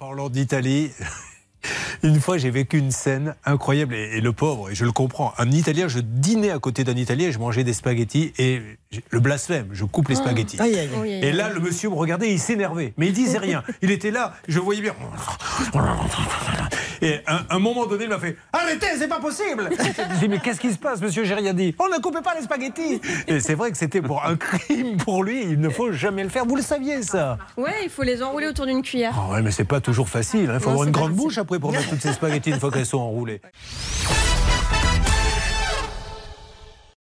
Parlant d'Italie, une fois, j'ai vécu une scène incroyable et, le pauvre, et je le comprends. Un Italien, je dînais à côté d'un Italien et je mangeais des spaghettis et le blasphème, je coupe les spaghettis. Et là, le monsieur me regardait, il s'énervait, mais il disait rien. Il était là, je voyais bien. Et à un, moment donné, il m'a fait Arrêtez, c'est pas possible J'ai dit Mais qu'est-ce qui se passe, monsieur J'ai rien dit. On ne coupait pas les spaghettis Et c'est vrai que c'était pour un crime pour lui, il ne faut jamais le faire. Vous le saviez, ça? Ouais, il faut les enrouler autour d'une cuillère. Ah ouais, mais c'est pas toujours facile. Hein. Il faut avoir une grande bouche après pour mettre toutes ces spaghettis une fois qu'elles sont enroulées.